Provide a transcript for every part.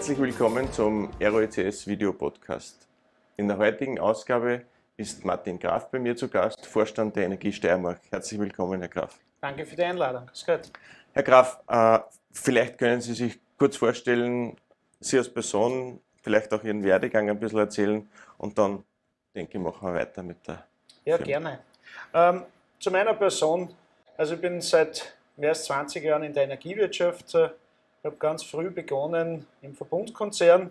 Herzlich willkommen zum ROECS Video Podcast. In der heutigen Ausgabe ist Martin Graf bei mir zu Gast, Vorstand der Energie Steiermark. Herzlich willkommen, Herr Graf. Danke für die Einladung. Grüß Gott. Herr Graf, äh, vielleicht können Sie sich kurz vorstellen, Sie als Person, vielleicht auch Ihren Werdegang ein bisschen erzählen und dann, denke ich, machen wir weiter mit der. Ja, Firma. gerne. Ähm, zu meiner Person. Also ich bin seit mehr als 20 Jahren in der Energiewirtschaft. Ich habe ganz früh begonnen im Verbundkonzern,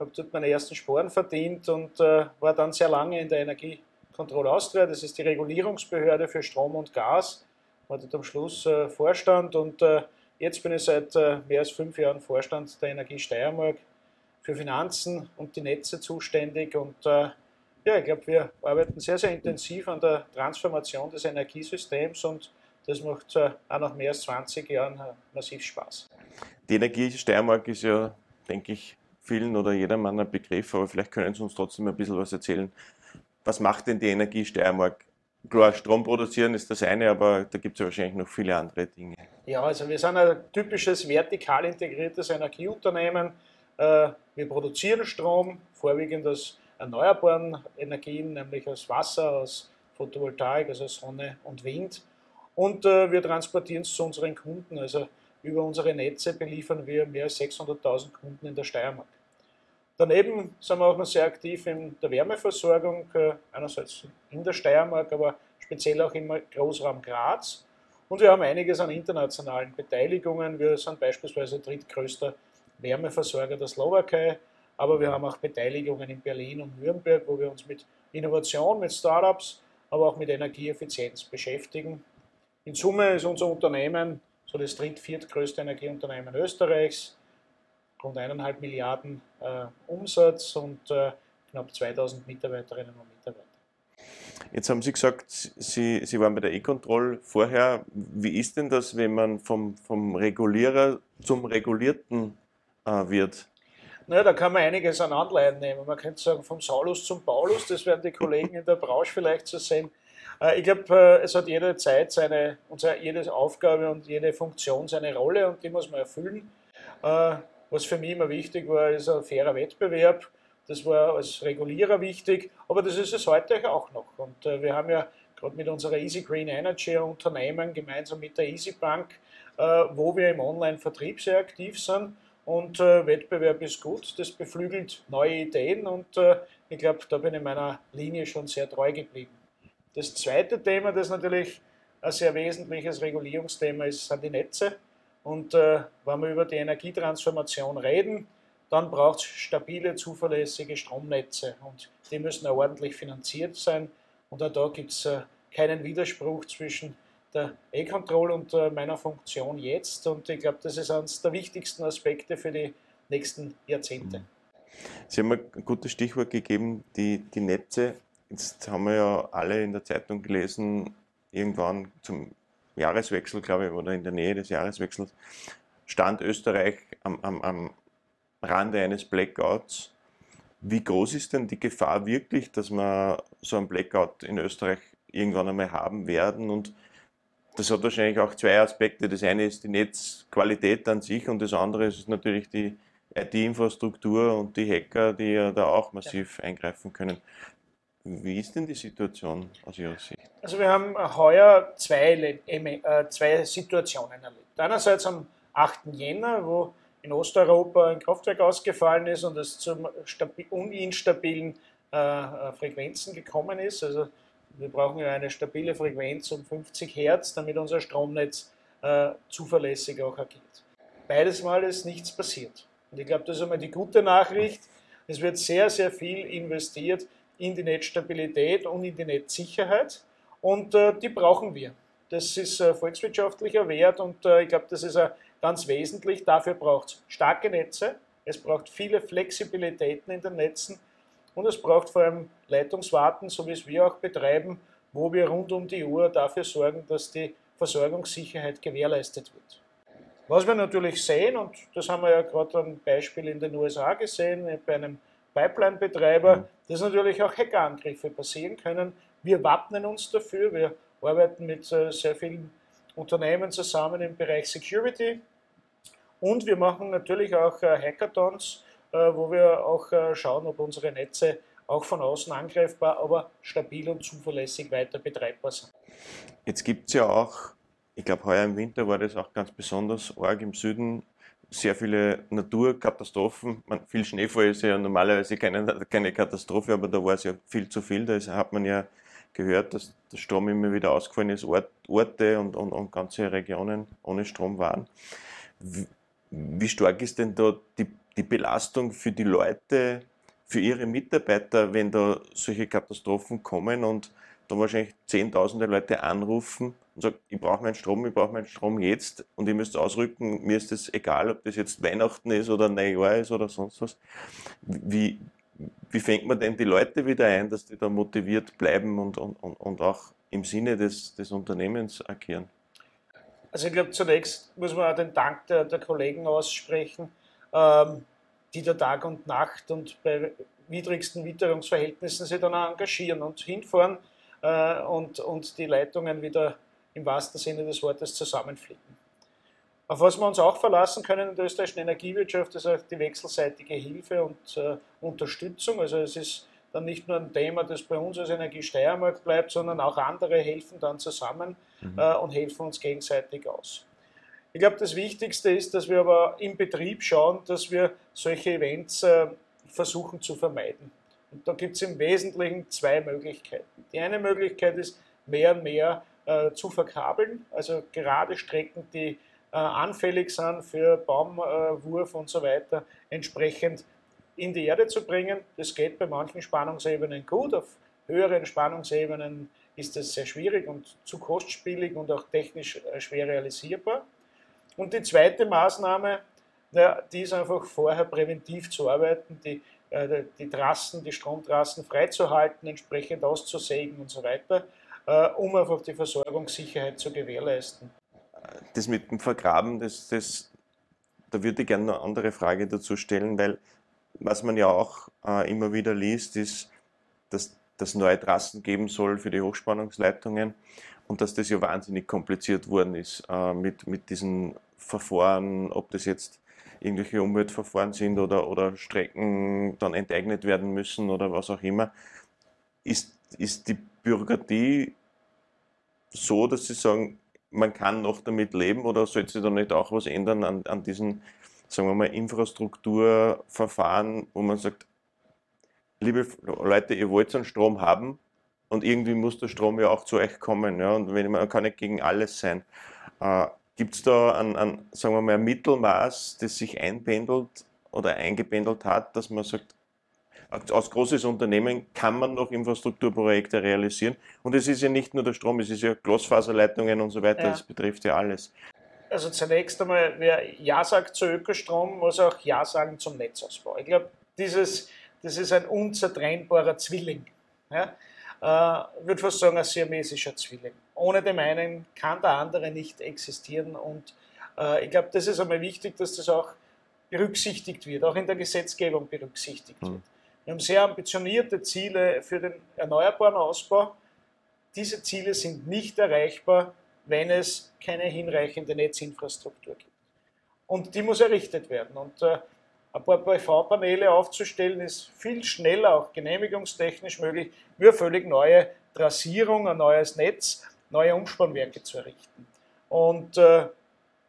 habe dort meine ersten Sporen verdient und äh, war dann sehr lange in der Energiekontrolle Austria. Das ist die Regulierungsbehörde für Strom und Gas. War dort am Schluss äh, Vorstand und äh, jetzt bin ich seit äh, mehr als fünf Jahren Vorstand der Energie Steiermark für Finanzen und die Netze zuständig und äh, ja, ich glaube, wir arbeiten sehr, sehr intensiv an der Transformation des Energiesystems und das macht äh, auch nach mehr als 20 Jahren massiv Spaß. Die Energie Steiermark ist ja, denke ich, vielen oder jedermann ein Begriff, aber vielleicht können Sie uns trotzdem ein bisschen was erzählen. Was macht denn die Energie Steiermark? Klar, Strom produzieren ist das eine, aber da gibt es ja wahrscheinlich noch viele andere Dinge. Ja, also wir sind ein typisches vertikal integriertes Energieunternehmen. Äh, Wir produzieren Strom, vorwiegend aus erneuerbaren Energien, nämlich aus Wasser, aus Photovoltaik, also Sonne und Wind. Und äh, wir transportieren es zu unseren Kunden. Also über unsere Netze beliefern wir mehr als 600.000 Kunden in der Steiermark. Daneben sind wir auch noch sehr aktiv in der Wärmeversorgung, äh, einerseits in der Steiermark, aber speziell auch im Großraum Graz. Und wir haben einiges an internationalen Beteiligungen. Wir sind beispielsweise drittgrößter Wärmeversorger der Slowakei, aber wir haben auch Beteiligungen in Berlin und Nürnberg, wo wir uns mit Innovation, mit Startups, aber auch mit Energieeffizienz beschäftigen. In Summe ist unser Unternehmen so das dritt-, viertgrößte Energieunternehmen Österreichs, rund eineinhalb Milliarden äh, Umsatz und äh, knapp 2000 Mitarbeiterinnen und Mitarbeiter. Jetzt haben Sie gesagt, Sie, Sie waren bei der E-Control vorher. Wie ist denn das, wenn man vom, vom Regulierer zum Regulierten äh, wird? Naja, da kann man einiges an Anleihen nehmen. Man könnte sagen, vom Saulus zum Paulus, das werden die Kollegen in der Branche vielleicht so sehen. Äh, Ich glaube, äh, es hat jede Zeit seine, jede Aufgabe und jede Funktion seine Rolle und die muss man erfüllen. Äh, Was für mich immer wichtig war, ist ein fairer Wettbewerb. Das war als Regulierer wichtig, aber das ist es heute auch noch. Und wir haben ja gerade mit unserer Easy Green Energy Unternehmen gemeinsam mit der Easy Bank, wo wir im Online-Vertrieb sehr aktiv sind. Und äh, Wettbewerb ist gut, das beflügelt neue Ideen und äh, ich glaube, da bin ich meiner Linie schon sehr treu geblieben. Das zweite Thema, das natürlich ein sehr wesentliches Regulierungsthema ist, sind die Netze. Und äh, wenn wir über die Energietransformation reden, dann braucht es stabile, zuverlässige Stromnetze und die müssen auch ordentlich finanziert sein. Und auch da gibt es äh, keinen Widerspruch zwischen der E-Control und äh, meiner Funktion jetzt. Und ich glaube, das ist eines der wichtigsten Aspekte für die nächsten Jahrzehnte. Sie haben ein gutes Stichwort gegeben, die, die Netze. Jetzt haben wir ja alle in der Zeitung gelesen, irgendwann zum Jahreswechsel, glaube ich, oder in der Nähe des Jahreswechsels, stand Österreich am, am, am Rande eines Blackouts. Wie groß ist denn die Gefahr wirklich, dass wir so einen Blackout in Österreich irgendwann einmal haben werden? Und das hat wahrscheinlich auch zwei Aspekte. Das eine ist die Netzqualität an sich und das andere ist natürlich die IT-Infrastruktur und die Hacker, die ja da auch massiv eingreifen können. Wie ist denn die Situation aus Ihrer Sicht? Also wir haben heuer zwei, äh, zwei Situationen erlebt. Einerseits am 8. Jänner, wo in Osteuropa ein Kraftwerk ausgefallen ist und es zu stabi- uninstabilen äh, äh, Frequenzen gekommen ist. Also wir brauchen ja eine stabile Frequenz um 50 Hertz, damit unser Stromnetz zuverlässig auch agiert. Beides Mal ist nichts passiert. Und ich glaube, das ist einmal die gute Nachricht. Es wird sehr, sehr viel investiert in die Netzstabilität und in die Netzsicherheit. Und äh, die brauchen wir. Das ist äh, volkswirtschaftlicher Wert und äh, ich glaube, das ist äh, ganz wesentlich. Dafür braucht es starke Netze, es braucht viele Flexibilitäten in den Netzen und es braucht vor allem Leitungswarten, so wie es wir auch betreiben, wo wir rund um die Uhr dafür sorgen, dass die Versorgungssicherheit gewährleistet wird. Was wir natürlich sehen, und das haben wir ja gerade am Beispiel in den USA gesehen, bei einem Pipeline-Betreiber, dass natürlich auch Hackerangriffe passieren können. Wir wappnen uns dafür, wir arbeiten mit äh, sehr vielen Unternehmen zusammen im Bereich Security Und wir machen natürlich auch äh, Hackathons, äh, wo wir auch äh, schauen, ob unsere Netze auch von außen angreifbar, aber stabil und zuverlässig weiter betreibbar sind. Jetzt gibt es ja auch, ich glaube, heuer im Winter war das auch ganz besonders arg im Süden, sehr viele Naturkatastrophen. Man, viel Schneefall ist ja normalerweise keine, keine Katastrophe, aber da war es ja viel zu viel. Da hat man ja gehört, dass der Strom immer wieder ausgefallen ist, Ort, Orte und, und, und, ganze Regionen ohne Strom waren. Wie, wie stark ist denn da die, die Belastung für die Leute, für ihre Mitarbeiter, wenn da solche Katastrophen kommen und da wahrscheinlich zehntausende Leute anrufen und sagen, ich brauche meinen Strom, ich brauche meinen Strom jetzt und ihr müsst ausrücken, mir ist es egal, ob das jetzt Weihnachten ist oder Neujahr ist oder sonst was. Wie, wie fängt man denn die Leute wieder ein, dass die da motiviert bleiben und, und, und auch im Sinne des, des Unternehmens agieren? Also ich glaube, zunächst muss man auch den Dank der, der Kollegen aussprechen, ähm, die da Tag und Nacht und bei widrigsten Witterungsverhältnissen sich dann auch engagieren und hinfahren äh, und, und die Leitungen wieder im wahrsten Sinne des Wortes zusammenfliegen. Auf was wir uns auch verlassen können in der österreichischen Energiewirtschaft, ist auch die wechselseitige Hilfe und äh, Unterstützung. Also es ist dann nicht nur ein Thema, das bei uns als Energiesteiermarkt bleibt, sondern auch andere helfen dann zusammen mhm. äh, und helfen uns gegenseitig aus. Ich glaube, das Wichtigste ist, dass wir aber im Betrieb schauen, dass wir solche Events äh, versuchen zu vermeiden. Und da gibt es im Wesentlichen zwei Möglichkeiten. Die eine Möglichkeit ist, mehr und mehr äh, zu verkabeln, also gerade Strecken, die äh, anfällig sind für Baumwurf und so weiter, entsprechend in die Erde zu bringen. Das geht bei manchen Spannungsebenen gut, auf höheren Spannungsebenen ist es sehr schwierig und zu kostspielig und auch technisch äh, schwer realisierbar. Und die zweite Maßnahme, die ist einfach vorher präventiv zu arbeiten, die, äh, die Trassen, die Stromtrassen freizuhalten, entsprechend auszusägen und so weiter, äh, um einfach die Versorgungssicherheit zu gewährleisten. Das mit dem Vergraben, das, das, da würde ich gerne eine andere Frage dazu stellen, weil was man ja auch äh, immer wieder liest, ist, dass das neue Trassen geben soll für die Hochspannungsleitungen und dass das ja wahnsinnig kompliziert worden ist äh, mit, mit diesen Verfahren, ob das jetzt irgendwelche Umweltverfahren sind oder, oder Strecken dann enteignet werden müssen oder was auch immer. Ist, ist die Bürokratie so, dass Sie sagen, man kann noch damit leben oder sollte sich da nicht auch was ändern an, an diesen, sagen wir mal, Infrastrukturverfahren, wo man sagt, liebe Leute, ihr wollt einen Strom haben und irgendwie muss der Strom ja auch zu euch kommen. Ja? Und wenn, man kann nicht gegen alles sein. Gibt es da ein, ein, sagen wir mal, ein Mittelmaß, das sich einpendelt oder eingependelt hat, dass man sagt, als großes Unternehmen kann man noch Infrastrukturprojekte realisieren. Und es ist ja nicht nur der Strom, es ist ja Glasfaserleitungen und so weiter, ja. das betrifft ja alles. Also zunächst einmal, wer Ja sagt zu Ökostrom, muss auch Ja sagen zum Netzausbau. Ich glaube, dieses, das ist ein unzertrennbarer Zwilling. Ja? Äh, würde fast sagen, ein siamesischer Zwilling. Ohne den einen kann der andere nicht existieren und äh, ich glaube, das ist einmal wichtig, dass das auch berücksichtigt wird, auch in der Gesetzgebung berücksichtigt mhm. wird. Wir haben sehr ambitionierte Ziele für den erneuerbaren Ausbau. Diese Ziele sind nicht erreichbar, wenn es keine hinreichende Netzinfrastruktur gibt. Und die muss errichtet werden. Und äh, ein paar PV-Paneele aufzustellen, ist viel schneller, auch genehmigungstechnisch möglich, eine völlig neue Trassierung, ein neues Netz, neue Umspannwerke zu errichten. Und äh,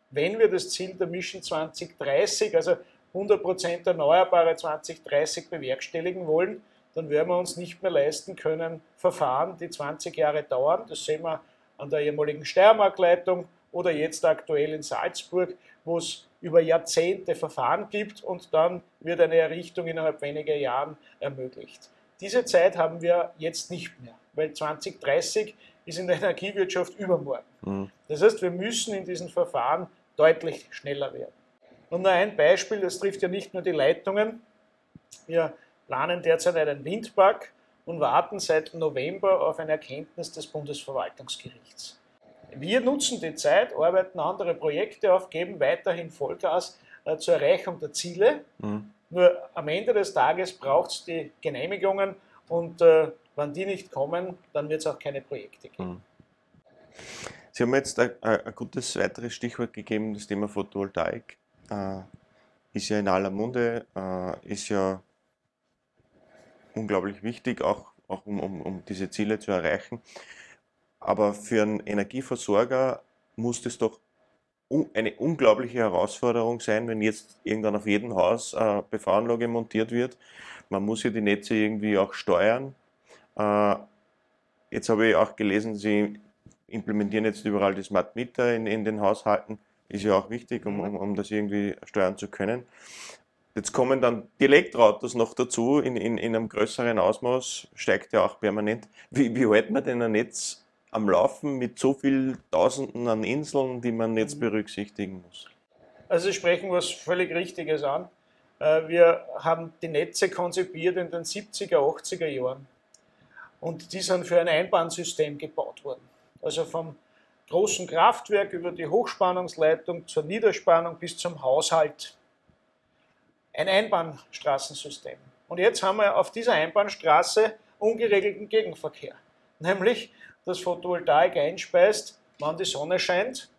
wenn wir das Ziel der Mission 2030, also 100% Erneuerbare 2030 bewerkstelligen wollen, dann werden wir uns nicht mehr leisten können, Verfahren, die 20 Jahre dauern. Das sehen wir an der ehemaligen Steiermark-Leitung oder jetzt aktuell in Salzburg, wo es über Jahrzehnte Verfahren gibt und dann wird eine Errichtung innerhalb weniger Jahren ermöglicht. Diese Zeit haben wir jetzt nicht mehr, weil 2030 ist in der Energiewirtschaft übermorgen. Mhm. Das heißt, wir müssen in diesen Verfahren deutlich schneller werden. Und nur ein Beispiel, das trifft ja nicht nur die Leitungen. Wir planen derzeit einen Windpark und warten seit November auf eine Erkenntnis des Bundesverwaltungsgerichts. Wir nutzen die Zeit, arbeiten andere Projekte auf, geben weiterhin Vollgas äh, zur Erreichung der Ziele. Mhm. Nur am Ende des Tages braucht es die Genehmigungen und äh, wenn die nicht kommen, dann wird es auch keine Projekte geben. Mhm. Sie haben jetzt ein, ein, gutes weiteres Stichwort gegeben, das Thema Photovoltaik. äh, ist ja in aller Munde, äh, ist ja unglaublich wichtig, auch, auch um, um, um diese Ziele zu erreichen. Aber für einen Energieversorger muss das doch eine unglaubliche Herausforderung sein, wenn jetzt irgendwann auf jedem Haus äh, PV-Anlage montiert wird. Man muss ja die Netze irgendwie auch steuern. Äh, jetzt habe ich auch gelesen, Sie implementieren jetzt überall die Smart Meter in, in den Haushalten. Ist ja auch wichtig, um, um, um das irgendwie steuern zu können. Jetzt kommen dann die Elektroautos noch dazu in, in, in einem größeren Ausmaß, steigt ja auch permanent. Wie, wie hält man denn ein Netz am Laufen mit so vielen Tausenden an Inseln, die man jetzt mhm. berücksichtigen muss? Also Sie sprechen was völlig Richtiges an. Äh, wir haben die Netze konzipiert in den 70er, 80er Jahren. Und die sind für ein Einbahnsystem gebaut worden. Also vom großen Kraftwerk über die Hochspannungsleitung zur Niederspannung bis zum Haushalt. Ein Einbahnstraßensystem. Und jetzt haben wir auf dieser Einbahnstraße ungeregelten Gegenverkehr. Nämlich das Photovoltaik einspeist, wann die Sonne scheint.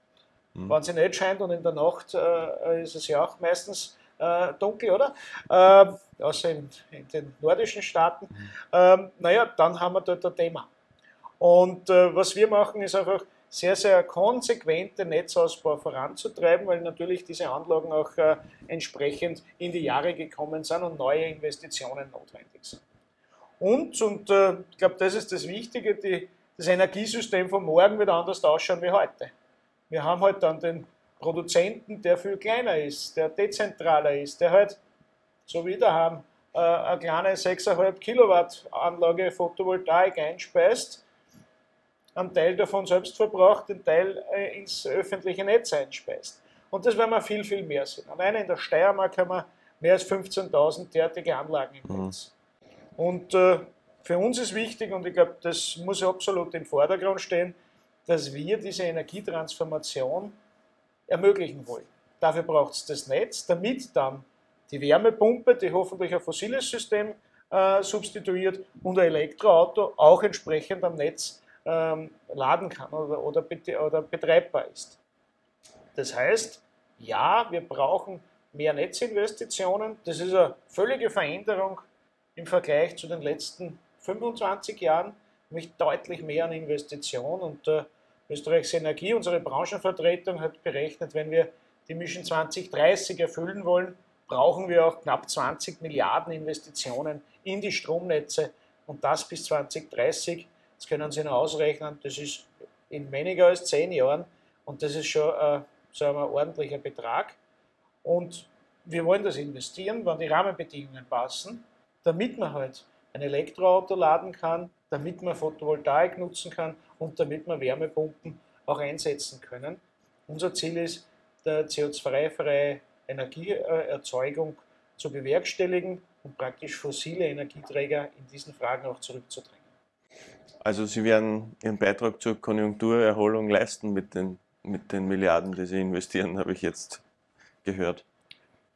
Mhm. Wenn sie nicht scheint und in der Nacht äh, ist es ja auch meistens äh, dunkel, oder? Äh, außer in, in, den nordischen Staaten. Mhm. Ähm, naja, dann haben wir dort ein Thema. Und äh, was wir machen, ist einfach sehr, sehr konsequent den Netzausbau voranzutreiben, weil natürlich diese Anlagen auch äh, entsprechend in die Jahre gekommen sind und neue Investitionen notwendig sind. Und, und äh, ich glaube, das ist das Wichtige, die das Energiesystem von morgen wird anders ausschauen wie heute. Wir haben halt dann den Produzenten, der viel kleiner ist, der dezentraler ist, der halt, so wie wir haben, äh, eine kleine 6,5 Kilowatt Anlage Photovoltaik einspeist, einen Teil davon selbst verbraucht, den Teil äh, ins öffentliche Netz einspeist. Und das werden wir viel, viel mehr sehen. Alleine in der Steiermark haben wir mehr als 15.000 derartige Anlagen im mhm. Netz. Mhm. Und äh, für uns ist wichtig, und ich glaube, das muss absolut im Vordergrund stehen, dass wir diese Energietransformation ermöglichen wollen. Dafür braucht es das Netz, damit dann die Wärmepumpe, die hoffentlich ein fossiles System äh, substituiert, und ein Elektroauto auch entsprechend am Netz ähm, laden kann oder, oder, oder betreibbar ist. Das heißt, ja, wir brauchen mehr Netzinvestitionen. Das ist eine völlige Veränderung im Vergleich zu den letzten 25 Jahren nämlich deutlich mehr an Investitionen und äh, Österreichs Energie, unsere Branchenvertretung hat berechnet, wenn wir die Mission 2030 erfüllen wollen, brauchen wir auch knapp 20 Milliarden Investitionen in die Stromnetze und das bis 2030. Das können Sie noch ausrechnen, das ist in weniger als zehn Jahren und das ist schon äh, wir, ein ordentlicher Betrag. Und wir wollen das investieren, wenn die Rahmenbedingungen passen, damit man halt ein Elektroauto laden kann, damit man Photovoltaik nutzen kann und damit wir Wärmepumpen auch einsetzen können. Unser Ziel ist, der CO2-freie Energieerzeugung zu bewerkstelligen und praktisch fossile Energieträger in diesen Fragen auch zurückzudrängen. Also Sie werden Ihren Beitrag zur Konjunkturerholung leisten mit den, mit den Milliarden, die Sie investieren, habe ich jetzt gehört.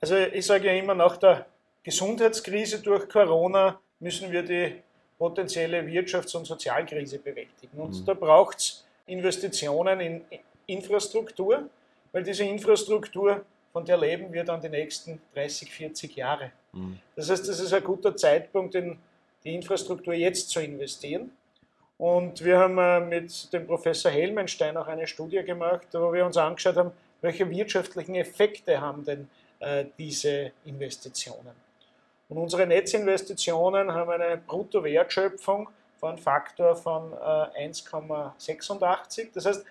Also ich sage ja immer, nach der Gesundheitskrise durch Corona müssen wir die potenzielle Wirtschafts- und Sozialkrise bewältigen. Und mhm. da braucht es Investitionen in Infrastruktur, weil diese Infrastruktur, von der leben wir dann die nächsten 30, 40 Jahre. Mhm. Das heißt, das ist ein guter Zeitpunkt, in die Infrastruktur jetzt zu investieren. Und wir haben äh, mit dem Professor Helmenstein auch eine Studie gemacht, wo wir uns angeschaut haben, welche wirtschaftlichen Effekte haben denn äh, diese Investitionen. Und unsere Netzinvestitionen haben eine Bruttowertschöpfung von Faktor von 1,86. Äh, das heißt,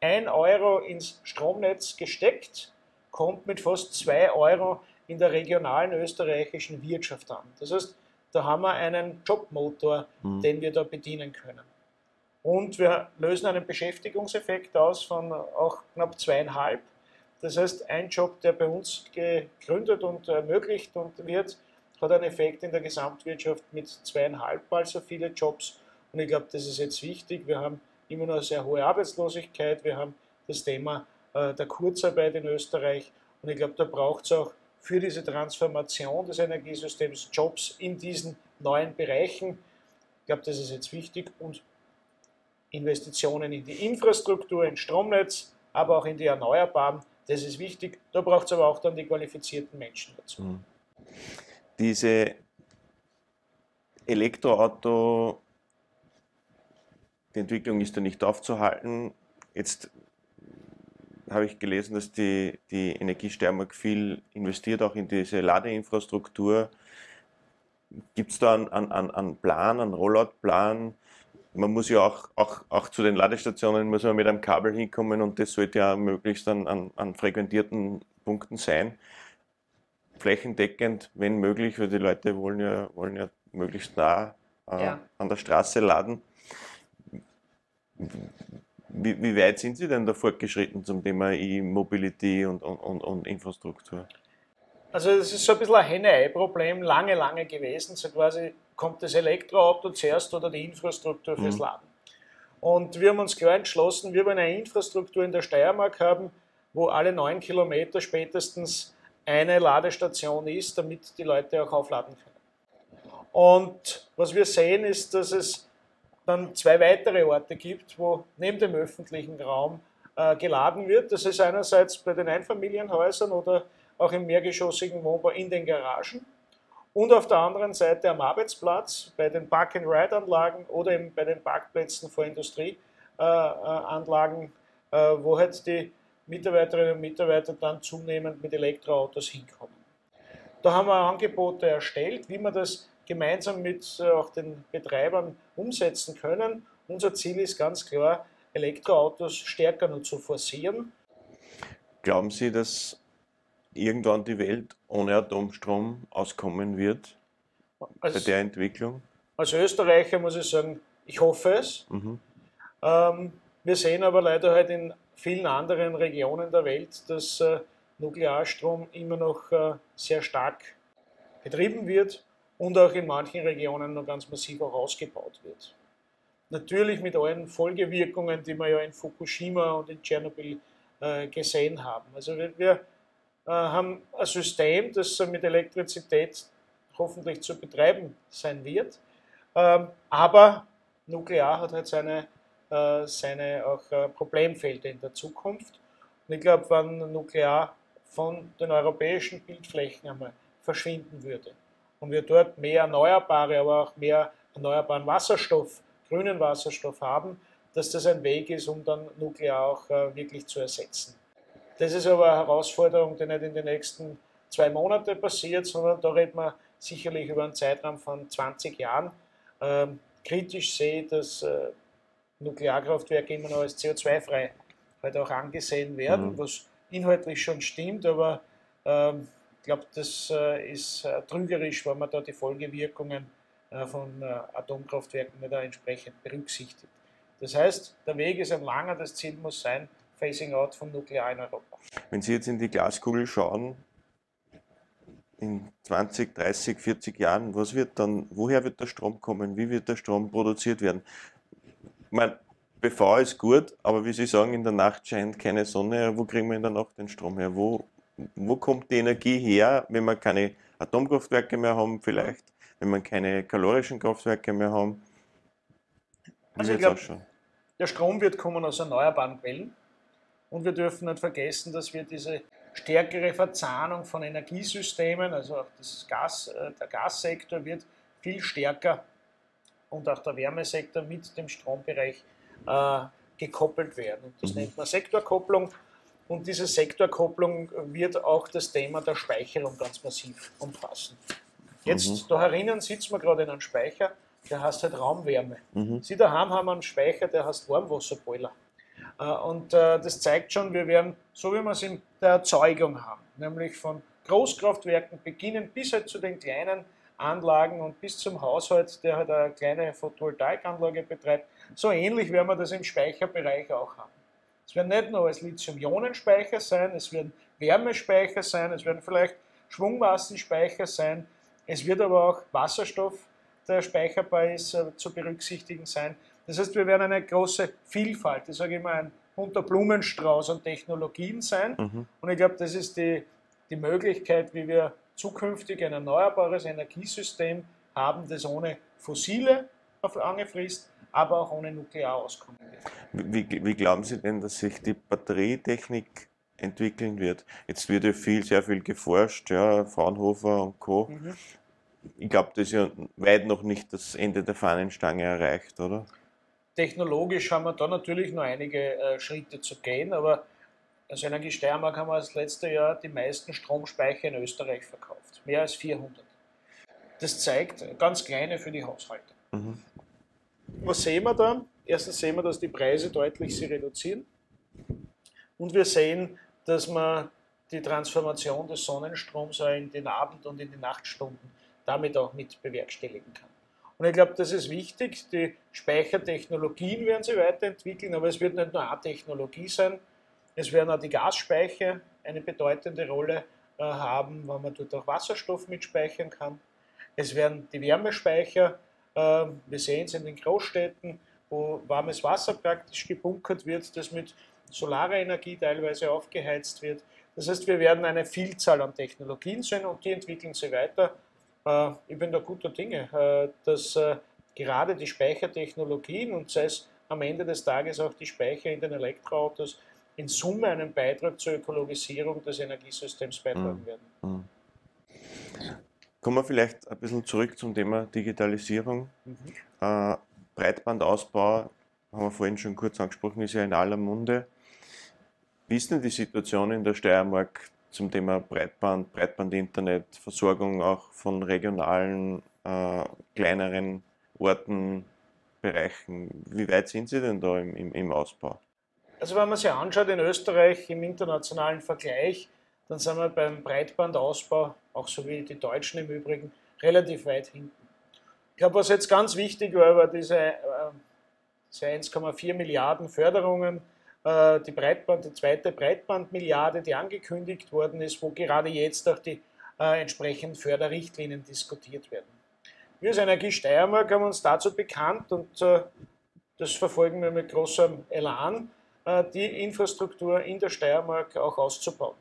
1 Euro ins Stromnetz gesteckt, kommt mit fast 2 Euro in der regionalen österreichischen Wirtschaft an. Das heißt, da haben wir einen Jobmotor, mhm. den wir da bedienen können. Und wir lösen einen Beschäftigungseffekt aus von auch knapp zweieinhalb. Das heißt, ein Job, der bei uns gegründet und ermöglicht und wird, hat einen Effekt in der Gesamtwirtschaft mit zweieinhalb Mal so viele Jobs. Und ich glaube, das ist jetzt wichtig. Wir haben immer noch eine sehr hohe Arbeitslosigkeit. Wir haben das Thema äh, der Kurzarbeit in Österreich. Und ich glaube, da braucht es auch für diese Transformation des Energiesystems Jobs in diesen neuen Bereichen. Ich glaube, das ist jetzt wichtig. Und Investitionen in die Infrastruktur, ins Stromnetz, aber auch in die Erneuerbaren, Das ist wichtig. Da braucht es aber auch dann die qualifizierten Menschen dazu. Mhm. Diese Elektroauto, die Entwicklung ist da nicht aufzuhalten. Jetzt habe ich gelesen, dass die, die Energiesteiermark viel investiert, auch in diese Ladeinfrastruktur. Gibt es da einen, einen, einen Plan, einen Rollout-Plan? Man muss ja auch, auch, auch zu den Ladestationen muss man mit einem Kabel hinkommen und das sollte ja möglichst an, an, an frequentierten Punkten sein. Flächendeckend, wenn möglich, weil die Leute wollen ja, wollen ja möglichst nah äh, ja. an der Straße laden. Wie, wie, weit sind Sie denn da fortgeschritten zum Thema E-Mobility und, und, und, Infrastruktur? Also das ist so ein bisschen ein Henne-Ei-Problem, lange, lange gewesen. So quasi kommt das Elektroauto zuerst oder die Infrastruktur fürs mhm. Laden. Und wir haben uns klar entschlossen, wir wollen eine Infrastruktur in der Steiermark haben, wo alle neun Kilometer spätestens eine Ladestation ist, damit die Leute auch aufladen können. Und was wir sehen ist, dass es dann zwei weitere Orte gibt, wo neben dem öffentlichen Raum äh, geladen wird. Das ist einerseits bei den Einfamilienhäusern oder auch im mehrgeschossigen Wohnbau in den Garagen und auf der anderen Seite Arbeitsplatz bei den Park-and-Ride-Anlagen oder eben bei den Parkplätzen vor Industrieanlagen, äh, äh, wo halt die Mitarbeiterinnen und Mitarbeiter dann zunehmend mit Elektroautos hinkommen. Da haben wir Angebote erstellt, wie man das gemeinsam mit äh, auch den Betreibern umsetzen können. Unser Ziel ist ganz klar, Elektroautos stärker nur zu forcieren. Glauben Sie, dass irgendwann die Welt ohne Atomstrom auskommen wird als, bei der Entwicklung? Als Österreicher muss ich sagen, ich hoffe es. Mhm. Ähm, wir sehen aber leider halt in vielen anderen Regionen der Welt, dass äh, Nuklearstrom immer noch äh, sehr stark betrieben wird und auch in manchen Regionen noch ganz massiv auch ausgebaut wird. Natürlich mit allen Folgewirkungen, die wir ja in Fukushima und in Tschernobyl äh, gesehen haben. Also wir, wir haben ein System, das mit Elektrizität hoffentlich zu betreiben sein wird. Ähm, aber Nuklear hat halt seine, seine auch äh, Problemfelder in der Zukunft. Und ich glaube, wenn Nuklear von den europäischen Bildflächen einmal verschwinden würde, und wir dort mehr erneuerbare, aber auch mehr erneuerbaren Wasserstoff, grünen Wasserstoff haben, dass das ein Weg ist, um dann Nuklear auch äh, wirklich zu ersetzen. Das ist aber eine Herausforderung, die nicht in den nächsten zwei Monaten passiert, sondern da reden wir sicherlich über einen Zeitraum von 20 Jahren. Ähm, kritisch sehe, dass äh, Nuklearkraftwerke immer noch als CO2-frei halt auch angesehen werden, mhm. was inhaltlich schon stimmt, aber ähm, glaube, das äh, ist äh, trügerisch, wenn man da die Folgewirkungen äh, von Atomkraftwerken nicht entsprechend berücksichtigt. Das heißt, der Weg ist ein langer, das Ziel muss sein, Phasing out von Nuklear in Europa. Wenn Sie jetzt in die Glaskugel schauen, in 20, 30, 40 Jahren, was wird dann, woher wird der Strom kommen? Wie wird der Strom produziert werden? Ich meine, BV ist gut, aber wie Sie sagen, in der Nacht scheint keine Sonne. Wo kriegen wir in der Nacht den Strom her? Wo, wo kommt die Energie her, wenn wir keine Atomkraftwerke mehr haben, vielleicht, wenn wir keine kalorischen Kraftwerke mehr haben? Wie also ich glaube, der Strom wird kommen aus erneuerbaren Quellen und wir dürfen nicht vergessen, dass wir diese stärkere Verzahnung von Energiesystemen, also auch das Gas, äh, der Gassektor wird viel stärker und auch der Wärmesektor mit dem Strombereich äh, gekoppelt werden. Das mhm. nennt man Sektorkopplung. Und diese Sektorkopplung wird auch das Thema der Speicherung ganz massiv umfassen. Jetzt, mhm. da herinnen sitzen wir gerade in einem Speicher, der heißt halt Raumwärme. Mhm. Sie daheim haben einen Speicher, der heißt Warmwasserboiler. Äh, und äh, das zeigt schon, wir werden, so wie wir es in der Erzeugung haben, nämlich von Großkraftwerken beginnen bis halt zu den kleinen Anlagen und bis zum Haushalt, der halt eine kleine Photovoltaikanlage betreibt, so ähnlich werden wir das im Speicherbereich auch haben. Es werden nicht nur als Lithium-Ionen-Speicher sein, es werden Wärmespeicher sein, es werden vielleicht Schwungmassenspeicher sein, es wird aber auch Wasserstoff, der speicherbar ist, äh, zu berücksichtigen sein. Das heißt, wir werden eine große Vielfalt, ich sage immer ein bunter Blumenstrauß an Technologien sein. Mhm. Und ich glaube, das ist die, die Möglichkeit, wie wir zukünftig ein erneuerbares Energiesystem haben, das ohne fossile auf lange Frist aber auch ohne Nuklear auskommen wird. Wie, wie, glauben Sie denn, dass sich die Batterietechnik entwickeln wird. Jetzt wird ja viel, sehr viel geforscht, ja, Fraunhofer und Co. Mhm. Ich glaube, das ist ja weit noch nicht das Ende der Fahnenstange erreicht, oder? Technologisch haben wir da natürlich noch einige äh, Schritte zu gehen, aber als Energie Steiermark haben wir das letzte Jahr die meisten Stromspeicher in Österreich verkauft. Mehr als 400. Das zeigt ganz kleine für die Haushalte. Mhm. Was sehen wir da? Erstens sehen wir, dass die Preise deutlich sich reduzieren. Und wir sehen, dass man die Transformation des Sonnenstroms auch in den Abend- und in die Nachtstunden damit auch mit bewerkstelligen kann. Und ich glaube, das ist wichtig. Die Speichertechnologien werden sie weiterentwickeln, aber es wird nicht nur eine Technologie sein. Es werden auch die Gasspeicher eine bedeutende Rolle äh, haben, weil man dort auch Wasserstoff mitspeichern kann. Es werden die Wärmespeicher, äh, wir sehen es in den Großstädten, wo warmes Wasser praktisch gebunkert wird, das mit solarer Energie teilweise aufgeheizt wird. Das heißt, wir werden eine Vielzahl an Technologien sehen und die entwickeln sie weiter. Äh, ich bin da guter Dinge, dass gerade die Speichertechnologien und sei es am Ende des Tages auch die Speicher in den Elektroautos in Summe einen Beitrag zur Ökologisierung des Energiesystems beitragen mhm. werden. Mhm. Kommen wir vielleicht ein bisschen zurück zum Thema Digitalisierung. Mhm. Äh, Breitbandausbau, haben wir vorhin schon kurz angesprochen, ist ja in aller Munde. Wie ist denn die Situation in der Steiermark zum Thema Breitband, Breitbandinternet, Versorgung auch von regionalen, äh, kleineren Orten, Bereichen? Wie weit sind Sie denn da im, im, im Ausbau? Also wenn man sich anschaut in Österreich im internationalen Vergleich, dann sind wir beim Breitbandausbau, auch so wie die Deutschen im Übrigen, relativ weit hinten. Ich glaube, was jetzt ganz wichtig war, war diese, äh, diese 1,4 Milliarden Förderungen, äh, die Breitband, die zweite Breitbandmilliarde, die angekündigt worden ist, wo gerade jetzt auch die äh, entsprechenden Förderrichtlinien diskutiert werden. Wir als Energie Steiermark haben uns dazu bekannt und äh, das verfolgen wir mit großem Elan, die Infrastruktur in der Steiermark auch auszubauen.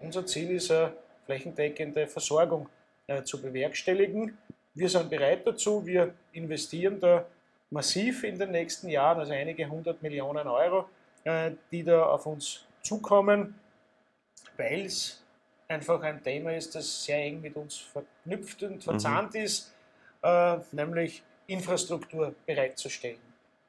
Unser Ziel ist eine flächendeckende Versorgung äh, zu bewerkstelligen. Wir sind bereit dazu, wir investieren da massiv in den nächsten Jahren, also einige hundert Millionen Euro äh, die da auf uns zukommen, weil es einfach ein Thema ist, das sehr eng mit uns verknüpft und verzahnt mhm. ist, äh, nämlich Infrastruktur bereitzustellen.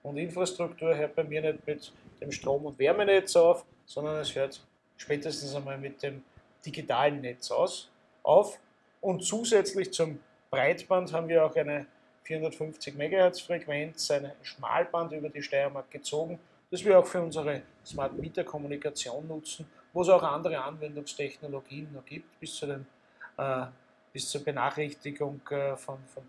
Und Infrastruktur hört bei mir nicht mit dem Strom- und Wärmenetz auf, sondern es hört spätestens einmal mit dem digitalen Netz aus, auf. Und zusätzlich zum Breitband haben wir auch eine 450 MHz Frequenz, ein Schmalband über die Steiermark gezogen das wir auch für unsere Smart Meter Kommunikation nutzen, wo es auch andere Anwendungstechnologien noch gibt, bis, zu den, äh, bis zur Benachrichtigung äh, von, von,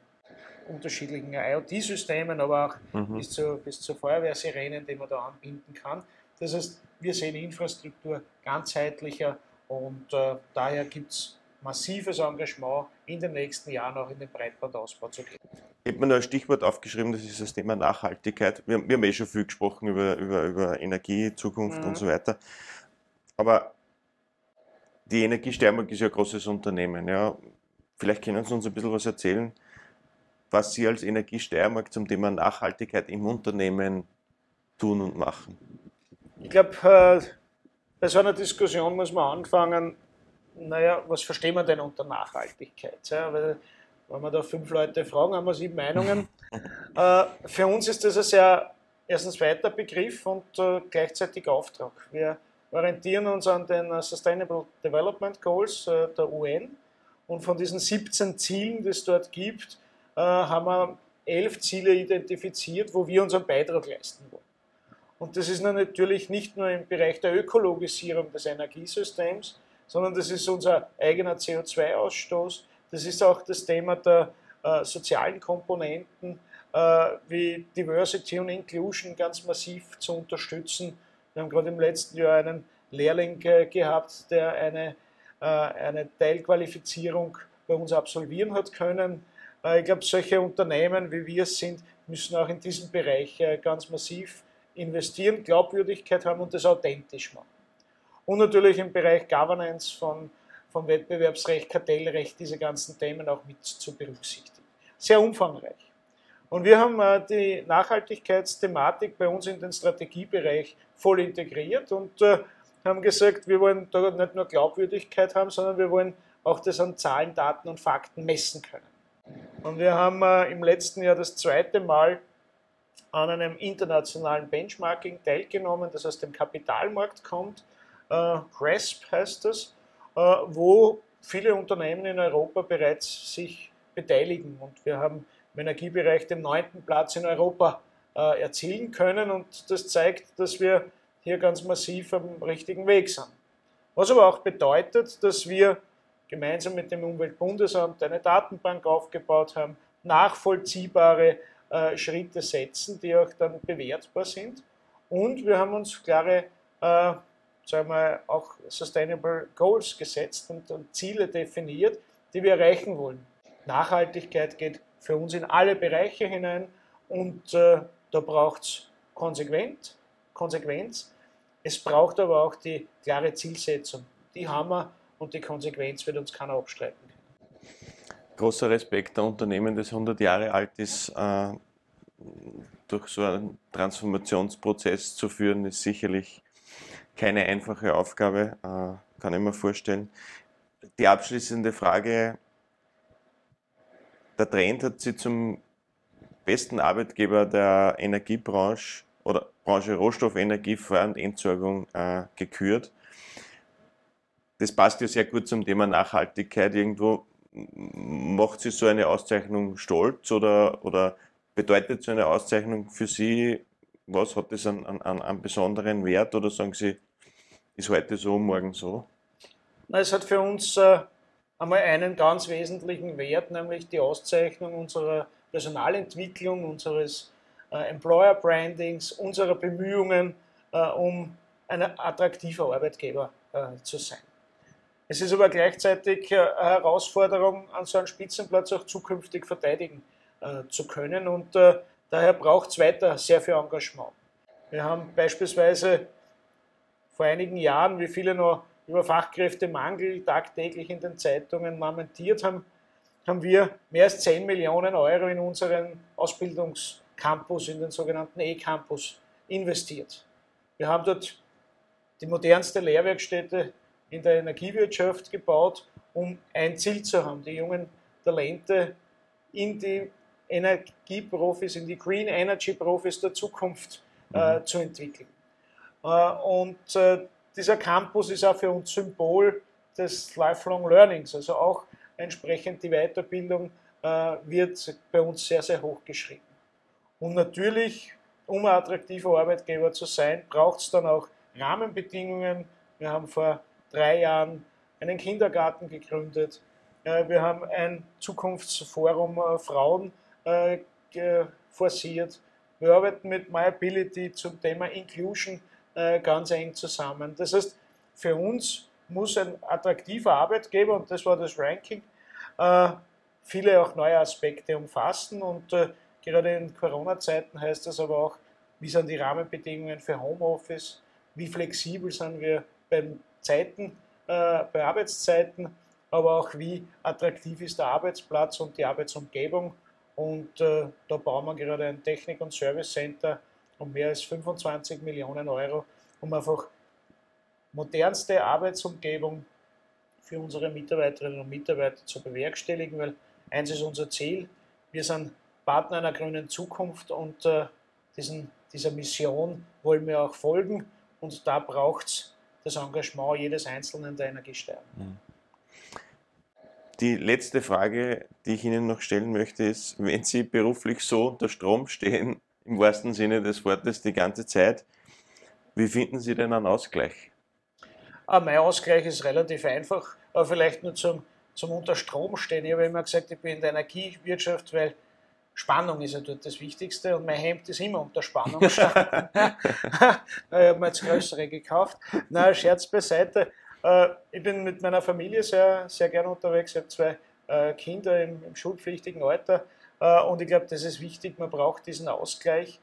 unterschiedlichen IoT-Systemen, aber auch mhm. bis, zu, bis zur Feuerwehrsirenen, die man da anbinden kann. Das heißt, wir sehen Infrastruktur ganzheitlicher und äh, daher gibt es massives Engagement in den nächsten Jahren auch in den Breitbandausbau zu gehen. Ich habe mir noch ein Stichwort aufgeschrieben, das ist das Thema Nachhaltigkeit. Wir, wir haben eh schon viel gesprochen über, über, über Energie, Zukunft mhm. und so weiter. Aber die Energie Steiermark ist ja ein großes Unternehmen. Ja. Vielleicht können Sie uns ein bisschen was erzählen, was Sie als Energie Steiermark zum Thema Nachhaltigkeit im Unternehmen tun und machen. Ich glaube, äh, bei so einer Diskussion muss man anfangen, naja, was verstehen wir denn unter Nachhaltigkeit? Ja, weil, wenn wir da fünf Leute fragen, haben wir sieben Meinungen. äh, für uns ist das ein sehr erstens weiter Begriff und äh, gleichzeitig Auftrag. Wir orientieren uns an den Sustainable Development Goals der UN und von diesen 17 Zielen, die es dort gibt, haben wir elf Ziele identifiziert, wo wir unseren Beitrag leisten wollen. Und das ist natürlich nicht nur im Bereich der Ökologisierung des Energiesystems, sondern das ist unser eigener CO2-Ausstoß. Das ist auch das Thema der äh, sozialen Komponenten äh, wie Diversity und Inclusion ganz massiv zu unterstützen. Wir haben gerade im letzten Jahr einen Lehrling äh, gehabt, der eine, äh, eine Teilqualifizierung bei uns absolvieren hat können. Äh, ich glaube, solche Unternehmen wie wir sind, müssen auch in diesem Bereich äh, ganz massiv investieren, Glaubwürdigkeit haben und das authentisch machen und natürlich im Bereich Governance von, von Wettbewerbsrecht, Kartellrecht, diese ganzen Themen auch mit zu berücksichtigen. Sehr umfangreich. Und wir haben äh, die Nachhaltigkeitsthematik bei uns in den Strategiebereich voll integriert und haben gesagt, wir wollen da nicht nur Glaubwürdigkeit haben, sondern wir wollen auch das an Zahlen, Daten und Fakten messen können. Und wir haben äh, im letzten Jahr das zweite Mal an einem internationalen Benchmarking teilgenommen, das aus dem Kapitalmarkt kommt. Äh, CRESP heißt das, äh, wo viele Unternehmen in Europa bereits sich beteiligen. Und wir haben im Energiebereich den neunten Platz in Europa äh, erzielen können. Und das zeigt, dass wir hier ganz massiv am richtigen Weg sind. Was aber auch bedeutet, dass wir gemeinsam mit dem Umweltbundesamt eine Datenbank aufgebaut haben, nachvollziehbare äh, Schritte setzen, die auch dann bewertbar sind. Und wir haben uns klare, äh, sagen wir, auch Sustainable Goals gesetzt und, und Ziele definiert, die wir erreichen wollen. Nachhaltigkeit geht für uns in alle Bereiche hinein und äh, da braucht es Konsequenz. Es braucht aber auch die klare Zielsetzung. Die haben wir und die Konsequenz wird uns keiner abstreiten Großer Respekt, der Unternehmen, das 100 Jahre alt ist, äh, durch so einen Transformationsprozess zu führen, ist sicherlich keine einfache Aufgabe, äh, kann ich mir vorstellen. Die abschließende Frage, der Trend hat sie zum besten Arbeitgeber der Energiebranche oder Branche Rohstoff, Energie, Feuer und Entsorgung äh, gekürt das passt ja sehr gut zum Thema Nachhaltigkeit. Irgendwo macht Sie so eine Auszeichnung stolz oder, oder bedeutet so eine Auszeichnung für Sie, was hat das an, an, an besonderen Wert oder sagen Sie, ist heute so, morgen so? Na, es hat für uns äh, einmal einen ganz wesentlichen Wert, nämlich die Auszeichnung unserer Personalentwicklung, unseres äh, Employer Brandings, unserer Bemühungen, äh, um ein attraktiver Arbeitgeber äh, zu sein. Es ist aber gleichzeitig eine Herausforderung, an so einem Spitzenplatz auch zukünftig verteidigen äh, zu können und äh, daher braucht es weiter sehr viel Engagement. Wir haben beispielsweise vor einigen Jahren, wie viele noch über Fachkräftemangel tagtäglich in den Zeitungen lamentiert haben, haben wir mehr als 10 Millionen Euro in unseren Ausbildungscampus, in den sogenannten E-Campus investiert. Wir haben dort die modernste Lehrwerkstätte in der Energiewirtschaft gebaut, um ein Ziel zu haben, die jungen Talente in die Energieprofis, in die Green Energy Profis der Zukunft äh, mhm. zu entwickeln. Äh, und äh, dieser Campus ist auch für uns Symbol des Lifelong Learnings, also auch entsprechend die Weiterbildung äh, wird bei uns sehr, sehr hoch geschrieben. Und natürlich, um ein attraktiver Arbeitgeber zu sein, braucht es dann auch Rahmenbedingungen. Wir haben vor drei Jahren einen Kindergarten gegründet. Wir haben ein Zukunftsforum äh, Frauen äh, forciert. Wir arbeiten mit MyAbility zum Thema Inclusion äh, ganz eng zusammen. Das heißt, für uns muss ein attraktiver Arbeitgeber, und das war das Ranking, viele auch neue Aspekte umfassen. Und gerade in Corona-Zeiten heißt das aber auch, wie sind die Rahmenbedingungen für Homeoffice, wie flexibel sind wir beim Zeiten, äh, bei Arbeitszeiten, aber auch wie attraktiv ist der Arbeitsplatz und die Arbeitsumgebung. Und äh, da bauen wir gerade ein Technik- und Service Center um mehr als 25 Millionen Euro, um einfach modernste Arbeitsumgebung für unsere Mitarbeiterinnen und Mitarbeiter zu bewerkstelligen, weil eins ist unser Ziel, wir sind Partner einer grünen Zukunft und äh, diesen, dieser Mission wollen wir auch folgen und da braucht es das Engagement jedes Einzelnen der Energiesteuer. Die letzte Frage, die ich Ihnen noch stellen möchte, ist, wenn Sie beruflich so unter Strom stehen, im wahrsten Sinne des Wortes die ganze Zeit, wie finden Sie denn einen Ausgleich? Ah, mein Ausgleich ist relativ einfach, aber vielleicht nur zum, zum Unterstromstehen. Ich habe immer gesagt, ich bin in der Energiewirtschaft, weil Spannung ist ja dort das Wichtigste und mein Hemd ist immer unter Spannung gestanden. ich habe mir jetzt größere gekauft. Na, Scherz beiseite. Äh, ich bin mit meiner Familie sehr, sehr gerne unterwegs. Ich habe zwei äh, Kinder im, im schulpflichtigen Alter äh, und ich glaube, das ist wichtig. Man braucht diesen Ausgleich,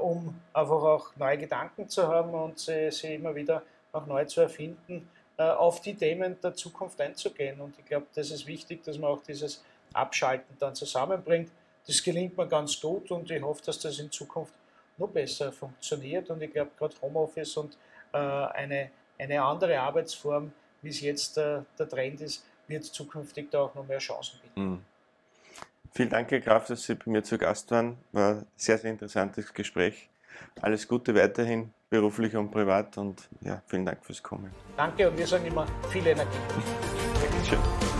um einfach auch neue Gedanken zu haben und sie, sie immer wieder auch neu zu erfinden, auf die Themen der Zukunft einzugehen. Und ich glaube, das ist wichtig, dass man auch dieses Abschalten dann zusammenbringt. Das gelingt mir ganz gut und ich hoffe, dass das in Zukunft noch besser funktioniert. Und ich glaube, gerade Homeoffice und äh, eine eine andere Arbeitsform, wie es jetzt der, der Trend ist, wird zukünftig da auch noch mehr Chancen bieten. Mhm. Vielen Dank, Herr Graf, dass Sie bei mir zu Gast waren. War ein sehr, sehr interessantes Gespräch. Alles Gute weiterhin, beruflich und privat und ja, vielen Dank fürs Kommen. Danke und wir sagen immer viel Energie. Dankeschön.